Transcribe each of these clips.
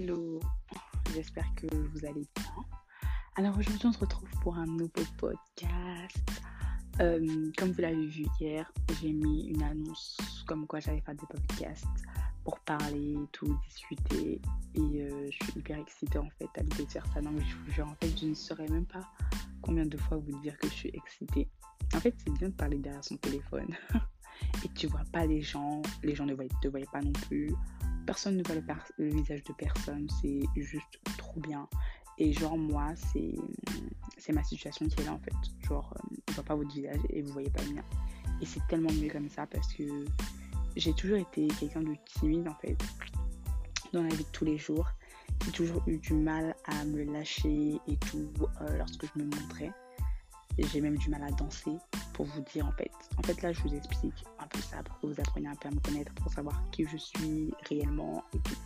Hello, j'espère que vous allez bien. Alors aujourd'hui on se retrouve pour un nouveau podcast. Euh, comme vous l'avez vu hier, j'ai mis une annonce comme quoi j'allais faire des podcasts pour parler, tout, discuter. Et euh, je suis hyper excitée en fait à l'idée de faire ça. Non mais je vous jure, en fait je ne saurais même pas combien de fois vous dire que je suis excitée. En fait c'est bien de parler derrière son téléphone. et tu vois pas les gens, les gens ne te voient pas non plus personne ne voit le, visage de personne, c'est juste trop bien. Et genre, moi, c'est, ma situation qui est là en fait. Genre, euh, je vois pas votre visage et vous voyez pas le mien. Et c'est tellement mieux comme ça parce que j'ai toujours été quelqu'un de timide en fait, dans la vie de tous les jours. J'ai toujours eu du mal à me lâcher et tout euh, lorsque je me montrais. J'ai même du mal à danser vous dire en fait. En fait là je vous explique un peu ça pour que vous appreniez un peu à me connaître, pour savoir qui je suis réellement et tout.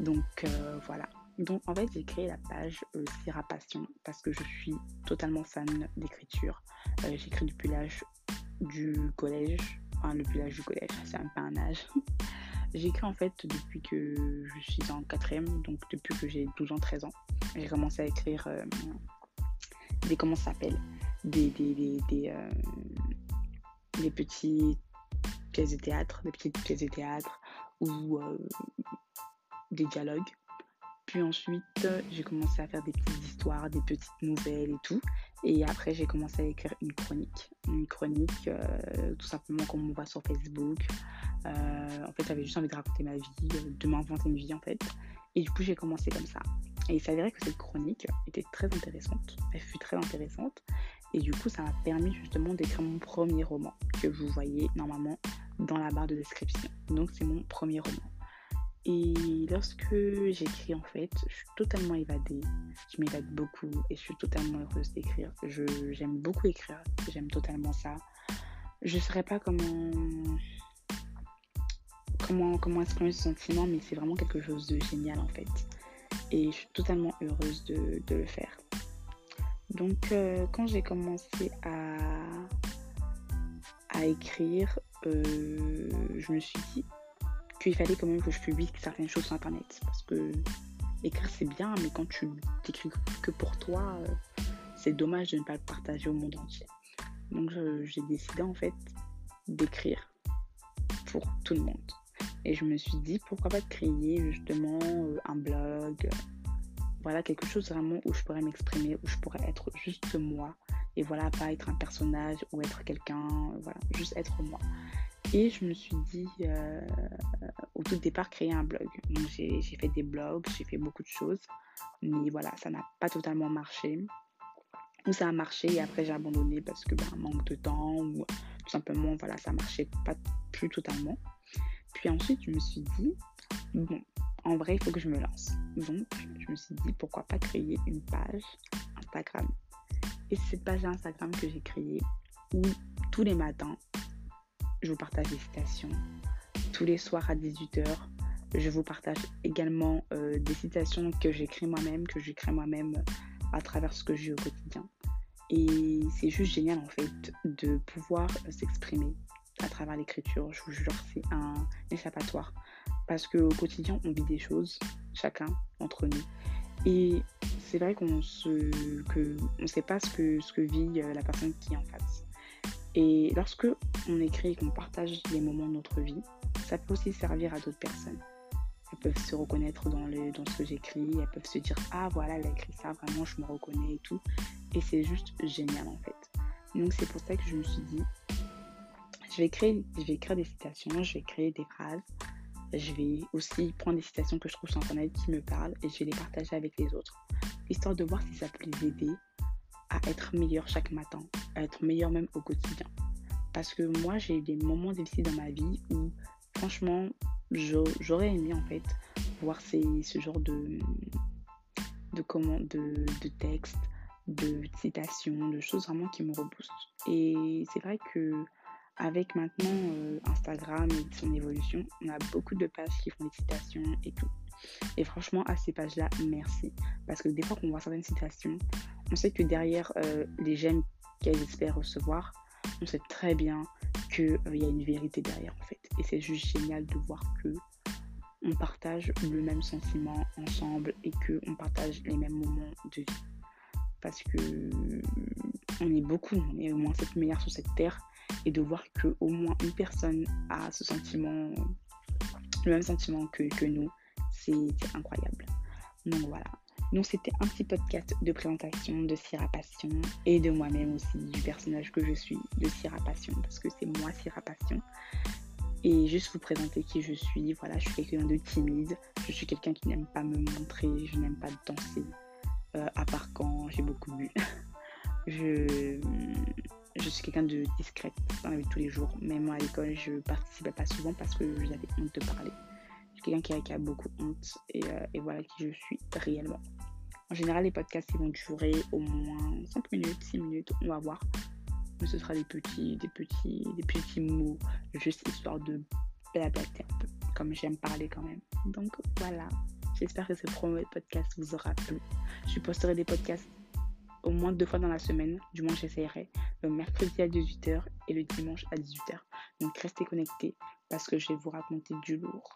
Donc euh, voilà. Donc en fait j'ai créé la page euh, Passion parce que je suis totalement fan d'écriture. Euh, j'écris depuis l'âge du collège. Enfin depuis l'âge du collège, c'est un peu un âge. J'écris en fait depuis que je suis en quatrième, donc depuis que j'ai 12 ans, 13 ans. J'ai commencé à écrire euh, des comment ça s'appelle? Des, des, des, euh, des petites pièces de théâtre, des petites pièces de théâtre ou euh, des dialogues. Puis ensuite, j'ai commencé à faire des petites histoires, des petites nouvelles et tout. Et après, j'ai commencé à écrire une chronique. Une chronique, euh, tout simplement comme on voit sur Facebook. en fait, j'avais juste envie de raconter ma vie, de m'inventer une vie en fait. Et du coup, j'ai commencé comme ça. Et il s'avérait que cette chronique était très intéressante. Elle fut très intéressante. Et du coup, ça m'a permis justement d'écrire mon premier roman que vous voyez normalement dans la barre de description. Donc, c'est mon premier roman. Et lorsque j'écris, en fait, je suis totalement évadée. Je m'évade beaucoup et je suis totalement heureuse d'écrire. J'aime beaucoup écrire. J'aime totalement ça. Je ne saurais pas comment, comment, comment exprimer ce sentiment, mais c'est vraiment quelque chose de génial, en fait. Et je suis totalement heureuse de, de le faire. Donc, euh, quand j'ai commencé à, à écrire, euh, je me suis dit qu'il fallait quand même que je publie certaines choses sur Internet. Parce que écrire, c'est bien, mais quand tu t'écris que pour toi, euh, c'est dommage de ne pas le partager au monde entier. Donc, j'ai décidé en fait d'écrire pour tout le monde. Et je me suis dit, pourquoi pas créer justement un blog, voilà quelque chose vraiment où je pourrais m'exprimer, où je pourrais être juste moi. Et voilà, pas être un personnage ou être quelqu'un, voilà, juste être moi. Et je me suis dit, euh, au tout départ, créer un blog. Donc j'ai fait des blogs, j'ai fait beaucoup de choses. Mais voilà, ça n'a pas totalement marché. Ou ça a marché et après j'ai abandonné parce que ben, manque de temps ou tout simplement, voilà, ça marchait pas plus totalement. Puis ensuite, je me suis dit, bon, en vrai, il faut que je me lance. Donc, je me suis dit, pourquoi pas créer une page Instagram. Et c'est cette page Instagram que j'ai créée où tous les matins, je vous partage des citations. Tous les soirs à 18h, je vous partage également euh, des citations que j'écris moi-même, que j'écris moi-même à travers ce que j'ai au quotidien. Et c'est juste génial en fait de pouvoir s'exprimer à travers l'écriture. Je vous jure, c'est un échappatoire. Parce qu'au quotidien, on vit des choses, chacun entre nous. Et c'est vrai qu'on se, que on sait pas ce que, ce que vit euh, la personne qui est en face. Et lorsque on écrit et qu'on partage les moments de notre vie, ça peut aussi servir à d'autres personnes. Elles peuvent se reconnaître dans, le, dans ce que j'écris, elles peuvent se dire Ah voilà, elle a écrit ça, vraiment je me reconnais et tout. Et c'est juste génial en fait. Donc c'est pour ça que je me suis dit je vais, je vais écrire des citations, je vais créer des phrases. Je vais aussi prendre des citations que je trouve sur Internet qui me parlent et je vais les partager avec les autres. Histoire de voir si ça peut les aider à être meilleur chaque matin, à être meilleur même au quotidien. Parce que moi, j'ai eu des moments difficiles dans ma vie où, franchement, j'aurais aimé en fait voir ces, ce genre de, de, comment, de, de textes, de citations, de choses vraiment qui me reboostent. Et c'est vrai que avec maintenant euh, Instagram et son évolution, on a beaucoup de pages qui font des citations et tout. Et franchement, à ces pages-là, merci. Parce que des fois qu'on voit certaines citations, on sait que derrière euh, les j'aime qu'elles espèrent recevoir, on sait très bien qu'il euh, y a une vérité derrière en fait. Et c'est juste génial de voir que on partage le même sentiment ensemble et qu'on partage les mêmes moments de vie. Parce que on est beaucoup, on est au moins 7 milliards sur cette terre et de voir que au moins une personne a ce sentiment, le même sentiment que, que nous, c'est incroyable. Donc voilà. Donc c'était un petit podcast de présentation de Syrah Passion et de moi-même aussi, du personnage que je suis de Syrah Passion, parce que c'est moi Syrah Passion. Et juste vous présenter qui je suis. Voilà, je suis quelqu'un de timide. Je suis quelqu'un qui n'aime pas me montrer. Je n'aime pas danser. Euh, à part quand j'ai beaucoup bu. je, je suis quelqu'un de discrète dans la vie tous les jours. Même à l'école, je participais pas souvent parce que j'avais honte de parler. Je suis quelqu'un qui, a, beaucoup honte et, euh, et, voilà qui je suis réellement. En général, les podcasts ils vont durer au moins 5 minutes, 6 minutes, on va voir. Mais ce sera des petits, des petits, des petits mots, juste histoire de blablater un peu, comme j'aime parler quand même. Donc voilà, j'espère que ce premier podcast vous aura plu. Je posterai des podcasts au moins deux fois dans la semaine, du moins j'essaierai, le mercredi à 18h et le dimanche à 18h. Donc restez connectés parce que je vais vous raconter du lourd.